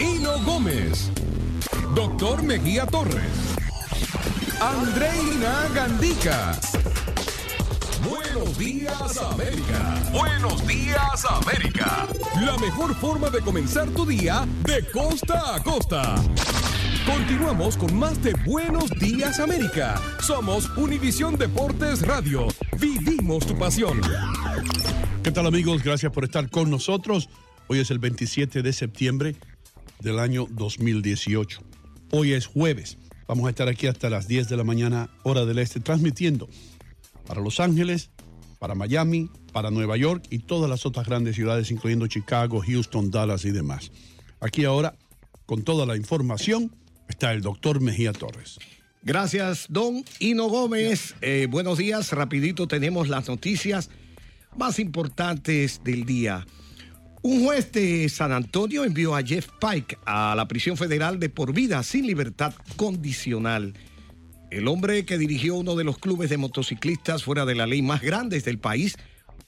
Hino Gómez, Doctor Mejía Torres, Andreina Gandica. Buenos días América. Buenos días América. La mejor forma de comenzar tu día de costa a costa. Continuamos con más de Buenos días América. Somos Univisión Deportes Radio. Vivimos tu pasión. ¿Qué tal amigos? Gracias por estar con nosotros. Hoy es el 27 de septiembre del año 2018. Hoy es jueves. Vamos a estar aquí hasta las 10 de la mañana, hora del este, transmitiendo para Los Ángeles, para Miami, para Nueva York y todas las otras grandes ciudades, incluyendo Chicago, Houston, Dallas y demás. Aquí ahora, con toda la información, está el doctor Mejía Torres. Gracias, don Hino Gómez. Eh, buenos días, rapidito tenemos las noticias más importantes del día. Un juez de San Antonio envió a Jeff Pike a la prisión federal de por vida sin libertad condicional. El hombre que dirigió uno de los clubes de motociclistas fuera de la ley más grandes del país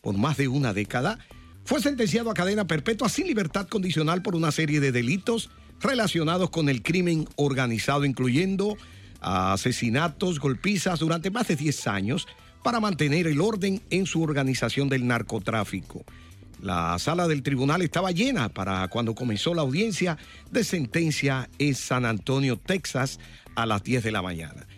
por más de una década, fue sentenciado a cadena perpetua sin libertad condicional por una serie de delitos relacionados con el crimen organizado, incluyendo asesinatos, golpizas durante más de 10 años para mantener el orden en su organización del narcotráfico. La sala del tribunal estaba llena para cuando comenzó la audiencia de sentencia en San Antonio, Texas, a las 10 de la mañana.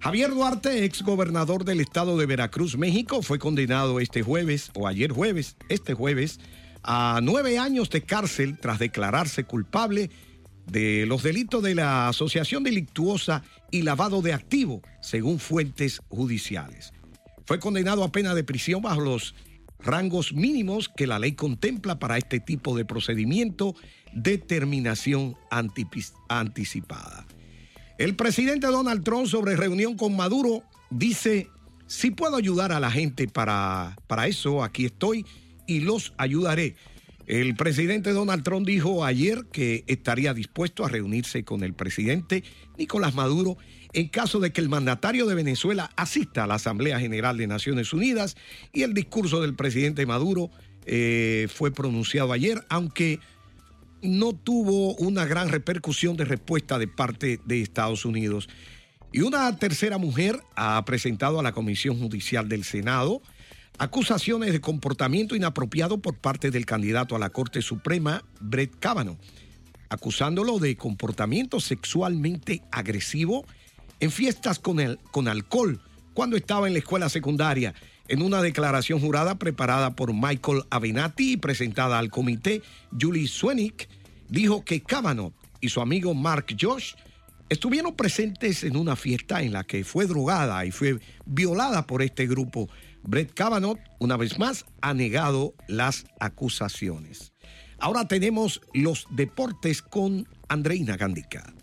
Javier Duarte, ex gobernador del estado de Veracruz, México, fue condenado este jueves, o ayer jueves, este jueves, a nueve años de cárcel tras declararse culpable de los delitos de la asociación delictuosa y lavado de activo, según fuentes judiciales. Fue condenado a pena de prisión bajo los rangos mínimos que la ley contempla para este tipo de procedimiento de terminación anticipada. El presidente Donald Trump sobre reunión con Maduro dice, si puedo ayudar a la gente para, para eso, aquí estoy y los ayudaré. El presidente Donald Trump dijo ayer que estaría dispuesto a reunirse con el presidente Nicolás Maduro en caso de que el mandatario de Venezuela asista a la Asamblea General de Naciones Unidas y el discurso del presidente Maduro eh, fue pronunciado ayer, aunque no tuvo una gran repercusión de respuesta de parte de Estados Unidos. Y una tercera mujer ha presentado a la Comisión Judicial del Senado acusaciones de comportamiento inapropiado por parte del candidato a la Corte Suprema, Brett Kavanaugh, acusándolo de comportamiento sexualmente agresivo en fiestas con, el, con alcohol cuando estaba en la escuela secundaria. En una declaración jurada preparada por Michael Avenatti y presentada al comité, Julie Swenick dijo que Kavanaugh y su amigo Mark Josh estuvieron presentes en una fiesta en la que fue drogada y fue violada por este grupo. Brett Kavanaugh, una vez más, ha negado las acusaciones. Ahora tenemos los deportes con Andreina Gandica.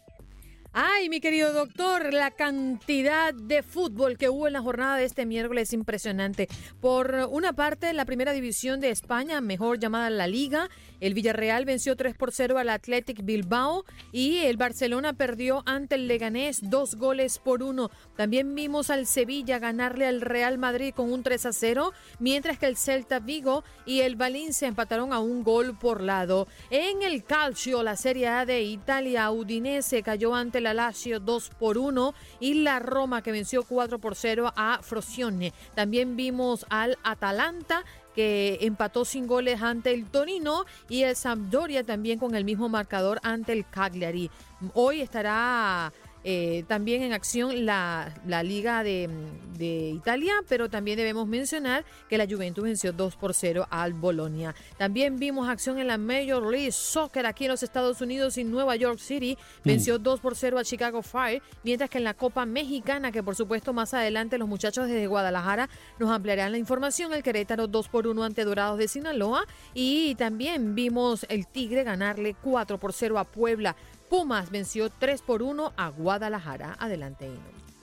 Ay, mi querido doctor, la cantidad de fútbol que hubo en la jornada de este miércoles es impresionante. Por una parte, la primera división de España, mejor llamada la Liga, el Villarreal venció 3 por 0 al Athletic Bilbao y el Barcelona perdió ante el Leganés dos goles por uno. También vimos al Sevilla ganarle al Real Madrid con un 3 a 0, mientras que el Celta Vigo y el Valencia empataron a un gol por lado. En el Calcio, la Serie A de Italia, Udinese cayó ante el la Lazio 2 por 1 y la Roma que venció 4 por 0 a Frosione. También vimos al Atalanta que empató sin goles ante el Torino y el Sampdoria también con el mismo marcador ante el Cagliari. Hoy estará eh, también en acción la, Liga de, Italia, pero también debemos mencionar que la Juventus venció 2 por 0 al Bolonia. También vimos acción en la Major League Soccer aquí en los Estados Unidos y Nueva York City venció 2 mm. por 0 a Chicago Fire, mientras que en la Copa Mexicana, que por supuesto más adelante los muchachos desde Guadalajara nos ampliarán la información, el Querétaro 2 por 1 ante Dorados de Sinaloa y también vimos el Tigre ganarle 4 por 0 a Puebla. Pumas venció 3 por 1 a Guadalajara. Adelante,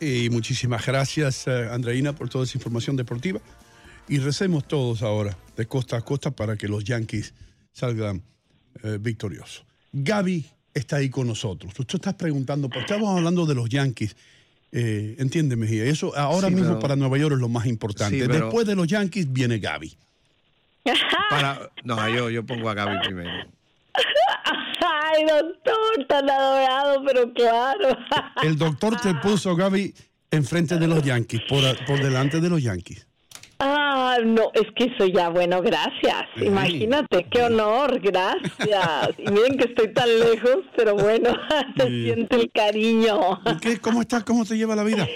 Y muchísimas gracias, eh, Andreina, por toda esa información deportiva. Y recemos todos ahora, de costa a costa, para que los Yankees salgan eh, victoriosos. Gaby está ahí con nosotros. Tú estás preguntando, porque estamos hablando de los Yankees. Eh, entiéndeme, Gia. Eso ahora mismo para Nueva York es lo más importante. Después de los Yankees viene Gaby. no, yo, yo pongo a Gaby primero. Ay, doctor, tan adorado, pero claro. El doctor te puso, Gaby, enfrente de los Yankees, por, por delante de los Yankees. Ah, no, es que eso ya, bueno, gracias. Sí. Imagínate, qué honor, gracias. Y miren que estoy tan lejos, pero bueno, se Sí. siente el cariño. ¿Y qué? ¿Cómo estás? ¿Cómo te lleva la vida?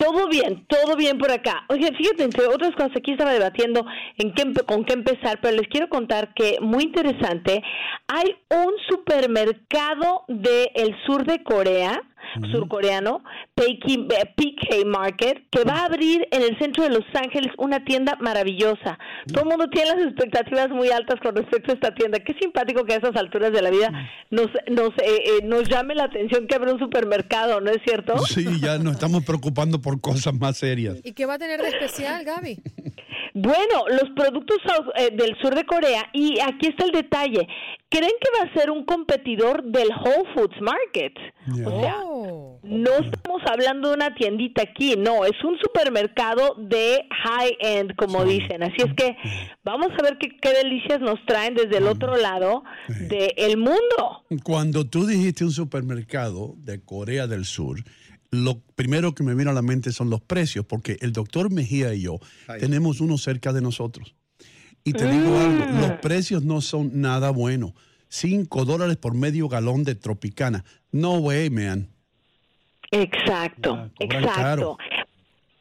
Todo bien, todo bien por acá. Oye, fíjate, entre otras cosas, aquí estaba debatiendo en qué, con qué empezar, pero les quiero contar que, muy interesante, hay un supermercado del sur de Corea, surcoreano, PK, eh, PK Market, que va a abrir en el centro de Los Ángeles una tienda maravillosa. Todo el mundo tiene las expectativas muy altas con respecto a esta tienda. Qué simpático que a esas alturas de la vida nos, nos, eh, eh, nos llame la atención que abra un supermercado, ¿no es cierto? Sí, ya nos estamos preocupando por cosas más serias. ¿Y qué va a tener de especial, Gaby? Bueno, los productos eh, del sur de Corea, y aquí está el detalle, creen que va a ser un competidor del Whole Foods Market. Ya. O sea, Oh. no estamos hablando de una tiendita aquí, no, es un supermercado de high end, como dicen. Así es que vamos a ver qué, qué delicias nos traen desde el otro lado Sí. del mundo. Cuando tú dijiste un supermercado de Corea del Sur, lo primero que me vino a la mente son los precios, porque el doctor Mejía y yo Ay. tenemos uno cerca de nosotros. Y te digo algo, los precios no son nada buenos. Cinco dólares por medio galón de Tropicana. No way, man. Exacto, Ya, cobran exacto. caro.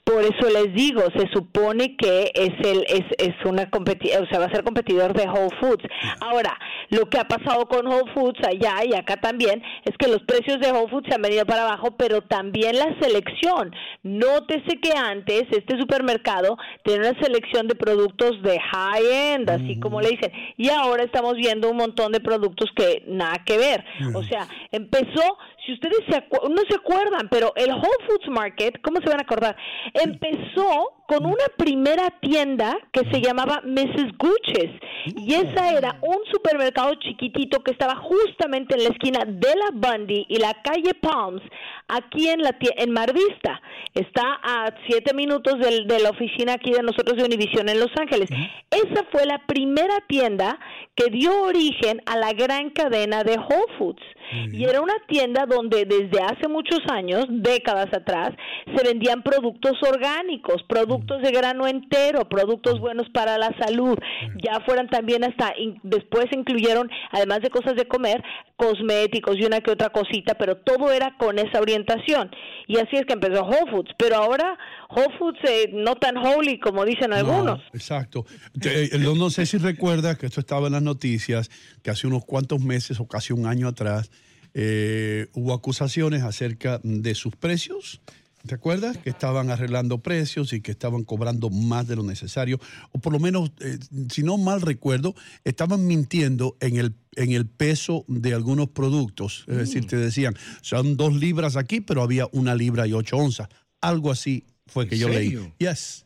Por eso les digo, se supone que es el es, es una competi o sea, va a ser competidor de Whole Foods. Ahora, lo que ha pasado con Whole Foods allá y acá también es que los precios de Whole Foods se han venido para abajo, pero también la selección. Nótese que antes este supermercado tenía una selección de productos de high end, así como le dicen, y ahora estamos viendo un montón de productos que nada que ver. O sea, empezó si ustedes se acu- no se acuerdan, pero el Whole Foods Market, ¿cómo se van a acordar? Empezó con una primera tienda que se llamaba Mrs. Gucci's y esa era un supermercado chiquitito que estaba justamente en la esquina de la Bundy y la calle Palms, aquí en la en Mar Vista. Está a siete minutos del- de la oficina aquí de nosotros de Univision en Los Ángeles. Esa fue la primera tienda que dio origen a la gran cadena de Whole Foods. Y era una tienda donde desde hace muchos años, décadas atrás, se vendían productos orgánicos, productos de grano entero, productos buenos para la salud. Ya fueran también hasta, in- después incluyeron, además de cosas de comer, cosméticos y una que otra cosita, pero todo era con esa orientación. Y así es que empezó Whole Foods. Pero ahora Whole Foods eh, no tan holy como dicen algunos. No, exacto. Te- eh, no, no sé si recuerdas que esto estaba en las noticias, que hace unos cuantos meses o casi un año atrás eh, hubo acusaciones acerca de sus precios. ¿Te acuerdas? Que estaban arreglando precios y que estaban cobrando más de lo necesario. O por lo menos, eh, si no mal recuerdo, estaban mintiendo en el, en el peso de algunos productos. Es decir, te decían, son dos libras aquí, pero había una libra y ocho onzas. Algo así fue que ¿En yo serio? leí. Yes.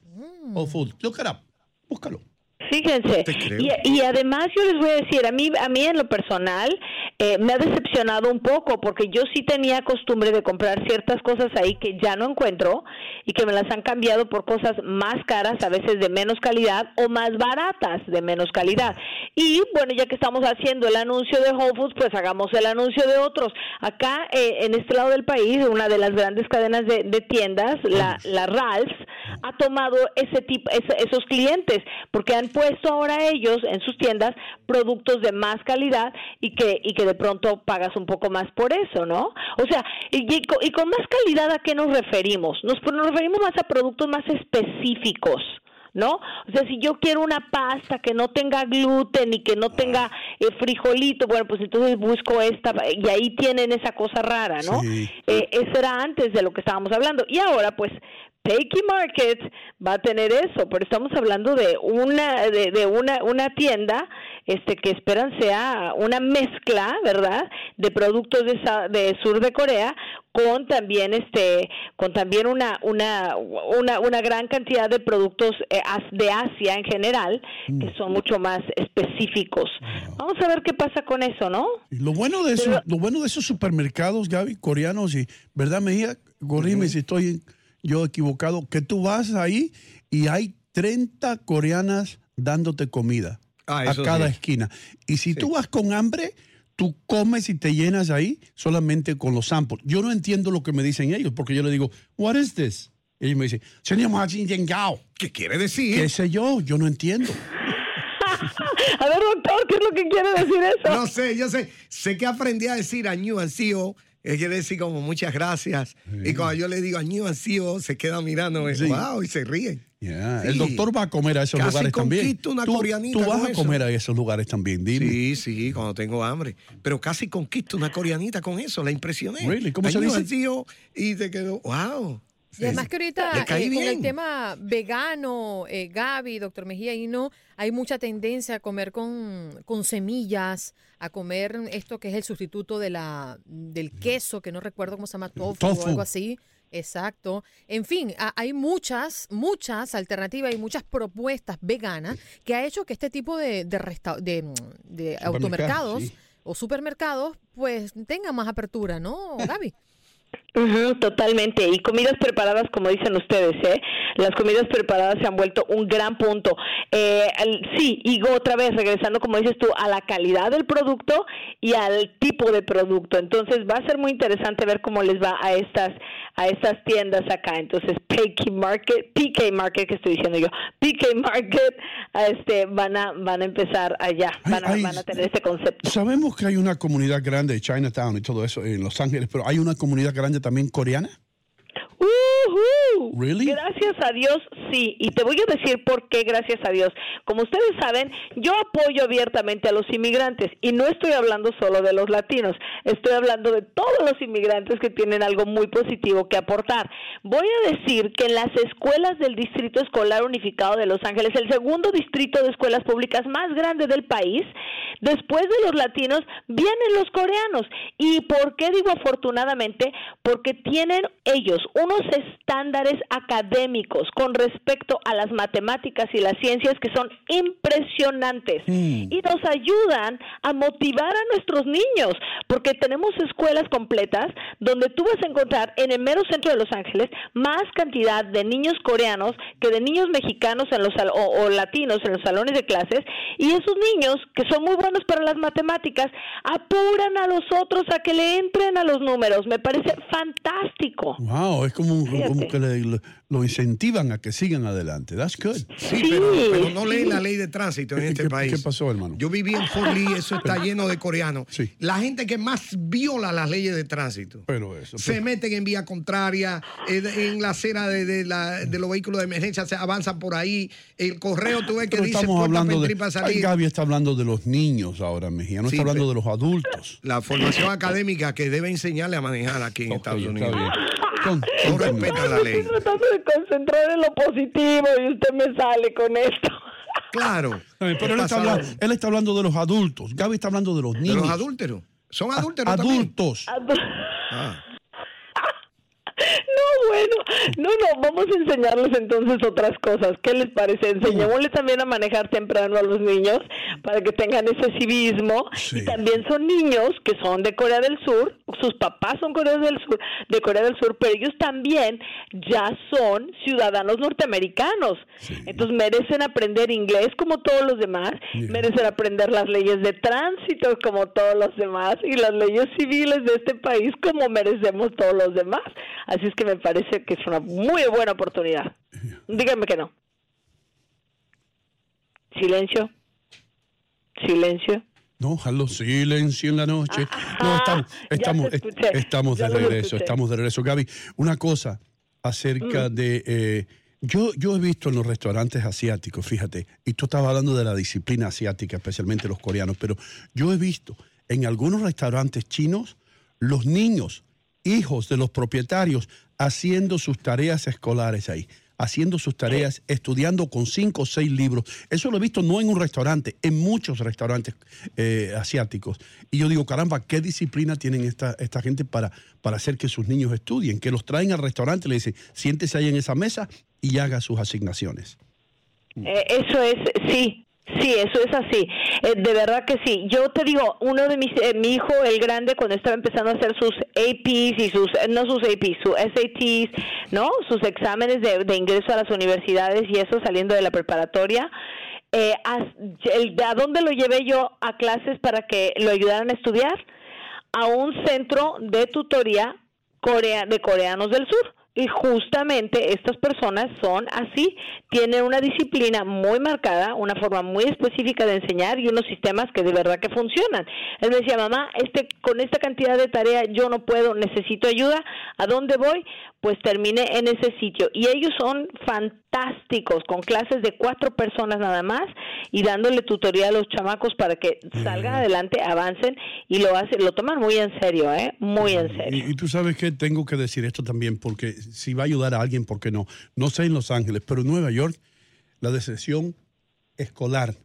Whole Foods. Look it up. Búscalo. Fíjense, Te creo. y, y además yo les voy a decir, a mí, a mí en lo personal eh, me ha decepcionado un poco porque yo sí tenía costumbre de comprar ciertas cosas ahí que ya no encuentro y que me las han cambiado por cosas más caras, a veces de menos calidad o más baratas de menos calidad. Y bueno, ya que estamos haciendo el anuncio de Whole Foods, pues hagamos el anuncio de otros. Acá eh, en este lado del país, una de las grandes cadenas de, de tiendas, la, la Ralphs, ha tomado ese tipo, esos clientes, porque han puesto ahora ellos en sus tiendas productos de más calidad y que, y que de pronto pagas un poco más por eso, ¿no? O sea, y, y con, y con más calidad a qué nos referimos? Nos, pues, nos referimos más a productos más específicos. ¿No? O sea, si yo quiero una pasta que no tenga gluten y que no tenga eh, frijolito, bueno, pues entonces busco esta y ahí tienen esa cosa rara, ¿no? Sí. Eh, eso era antes de lo que estábamos hablando. Y ahora, pues, Pakey Market va a tener eso, pero estamos hablando de una de, de una una tienda este que esperan sea una mezcla, ¿verdad? De productos de, sa- de sur de Corea con también este con también una una una, una gran cantidad de productos eh, de Asia en general que son mucho más específicos. Vamos a ver qué pasa con eso, ¿no? Y lo bueno de eso, Pero- lo bueno de esos supermercados, Gaby, coreanos, y verdad, Mejía, corrime si estoy yo equivocado, que tú vas ahí y hay 30 coreanas dándote comida Ah, a cada sí. esquina. Y si tú vas con hambre, tú comes y te llenas ahí solamente con los samples. Yo no entiendo lo que me dicen ellos, porque yo le digo, what is this? Y ellos me dicen, ¿Qué quiere decir? ¿Qué sé yo? Yo no entiendo. a ver, doctor, ¿qué es lo que quiere decir eso? No sé, yo sé. Sé que aprendí a decir año ansío. Él quiere decir como muchas gracias. Y cuando yo le digo año ansío, se queda mirando, wow, y se ríe. El doctor va a comer a esos lugares también. Una tú, coreanita tú vas a comer a esos lugares también, dime. Sí, sí, cuando tengo hambre. Pero casi conquisto una coreanita con eso, la impresioné. Really? ¿Cómo se dice? Y te quedó, wow. Y además que ahorita eh, con el tema vegano, eh, Gaby, doctor Mejía, y no, hay mucha tendencia a comer con, con, semillas, a comer esto que es el sustituto de la, del queso, que no recuerdo cómo se llama, tofu, o algo así. Exacto. En fin, hay muchas, muchas alternativas y muchas propuestas veganas que ha hecho que este tipo de, de, de, automercados o supermercados pues tengan más apertura, ¿no, Gaby? Totalmente. Y comidas preparadas, como dicen ustedes, ¿eh? Las comidas preparadas se han vuelto un gran punto. Eh, sí, y otra vez, regresando, como dices tú, a la calidad del producto y al tipo de producto. Entonces, va a ser muy interesante ver cómo les va a estas a estas tiendas acá. Entonces, PK Market, PK Market, que estoy diciendo yo, PK Market, este, van a van a empezar allá, van a, van a tener este concepto. Sabemos que hay una comunidad grande de Chinatown y todo eso en Los Ángeles, pero hay una comunidad grande también coreana? Gracias a Dios, sí. Y te voy a decir por qué, gracias a Dios. Como ustedes saben, yo apoyo abiertamente a los inmigrantes y no estoy hablando solo de los latinos, estoy hablando de todos los inmigrantes que tienen algo muy positivo que aportar. Voy a decir que en las escuelas del Distrito Escolar Unificado de Los Ángeles, el segundo distrito de escuelas públicas más grande del país, después de los latinos, vienen los coreanos. ¿Y por qué digo afortunadamente? Porque tienen ellos unos estándares académicos con respecto a las matemáticas y las ciencias que son impresionantes mm. y nos ayudan a motivar a nuestros niños, porque tenemos escuelas completas donde tú vas a encontrar en el mero centro de Los Ángeles más cantidad de niños coreanos que de niños mexicanos en los o, latinos en los salones de clases y esos niños que son muy buenos para las matemáticas apuran a los otros a que le entren a los números. Me parece fantástico. Wow, es como, como que le, lo incentivan a que sigan adelante. That's good. Sí, Pero, no leen la ley de tránsito en este país. ¿Qué pasó, hermano? Yo viví en Fort Lee, eso está lleno de coreanos. La gente que más viola las leyes de tránsito. Pero eso. Se meten en vía contraria, en la acera de, los vehículos de emergencia, se avanzan por ahí. El correo, tú ves que dice estamos hablando de, salir. Gaby está hablando de los niños ahora, Mejía, no está hablando de los adultos. La formación académica que debe enseñarle a manejar aquí en Estados Unidos. Con, la ley. Estoy tratando de concentrar en lo positivo y usted me sale con esto. Claro. Pero él está, hablando, él está, hablando, de los adultos. Gaby está hablando de los niños. De los adúlteros. Son adúlteros. adultos. Ah. No, bueno, no, no, vamos a enseñarles entonces otras cosas. ¿Qué les parece? Enseñémosle también a manejar temprano a los niños para que tengan ese civismo. Y también son niños que son de Corea del Sur, sus papás son Corea del Sur, de Corea del Sur, pero ellos también ya son ciudadanos norteamericanos. Entonces merecen aprender inglés como todos los demás, merecen aprender las leyes de tránsito como todos los demás y las leyes civiles de este país como merecemos todos los demás. Así es que me parece que es una muy buena oportunidad. Díganme que no. Silencio. Silencio. No, jalo silencio en la noche. no, estamos, estamos, estamos de regreso, estamos de regreso. Gaby, una cosa acerca mm. de... Eh, yo, yo he visto en los restaurantes asiáticos, fíjate, y tú estabas hablando de la disciplina asiática, especialmente los coreanos, pero yo he visto en algunos restaurantes chinos los niños hijos de los propietarios haciendo sus tareas escolares ahí, haciendo sus tareas, estudiando con cinco o seis libros. Eso lo he visto no en un restaurante, en muchos restaurantes eh, asiáticos. Y yo digo, caramba, ¿qué disciplina tienen esta, gente para, para hacer que sus niños estudien? Que los traen al restaurante le dicen, siéntese ahí en esa mesa y haga sus asignaciones. Eh, eso es, sí, Sí, eso es así. Eh, de verdad que sí. Yo te digo, uno de mis, eh, mi hijo, el grande, cuando estaba empezando a hacer sus APs y sus, eh, no sus APs, sus SATs, ¿no? Sus exámenes de, ingreso a las universidades y eso saliendo de la preparatoria, Eh, ¿A dónde lo llevé yo a clases para que lo ayudaran a estudiar? A un centro de tutoría corea, de coreanos del sur y justamente estas personas son así, tienen una disciplina muy marcada, una forma muy específica de enseñar y unos sistemas que de verdad que funcionan. Él decía, mamá, este, con esta cantidad de tarea yo no puedo, necesito ayuda. ¿A dónde voy? Pues terminé en ese sitio. Y ellos son fantásticos, con clases de cuatro personas nada más y dándole tutoría a los chamacos para que salgan adelante, avancen y lo hacen, lo toman muy en serio, ¿eh? Muy en serio. Y, y tú sabes que tengo que decir esto también porque si va a ayudar a alguien, ¿por qué no? No sé en Los Ángeles, pero en Nueva York la decepción escolar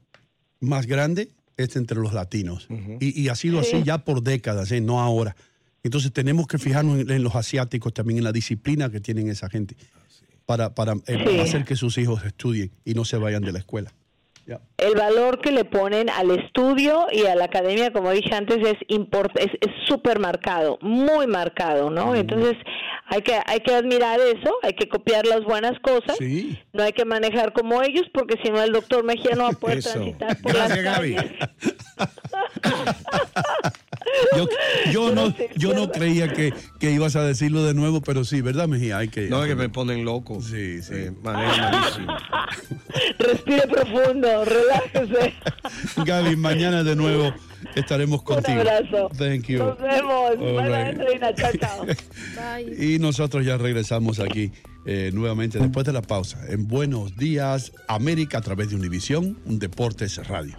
más grande es entre los latinos. y, ha sido así ya por décadas, ¿eh? no ahora. Entonces tenemos que fijarnos en, los asiáticos también, en la disciplina que tienen esa gente, para, para eh, hacer que sus hijos estudien y no se vayan de la escuela. El valor que le ponen al estudio y a la academia, como dije antes, es es súper marcado, muy marcado, ¿no? Entonces hay que hay que admirar eso, hay que copiar las buenas cosas, no hay que manejar como ellos, porque si no el doctor Mejía no va a poder transitar por las calles. yo, yo no, yo no creía que, que, ibas a decirlo de nuevo, pero sí, ¿verdad, Mejía? Hay que, no, es que me ponen loco. Sí, sí. Eh, Respire profundo, relájese. Gaby, mañana de nuevo estaremos contigo. Un abrazo. Thank you. Nos vemos. Bye, Chao, chao. Bye. Y nosotros ya regresamos aquí eh, nuevamente después de la pausa en Buenos Días América a través de Univisión, un Deportes Radio.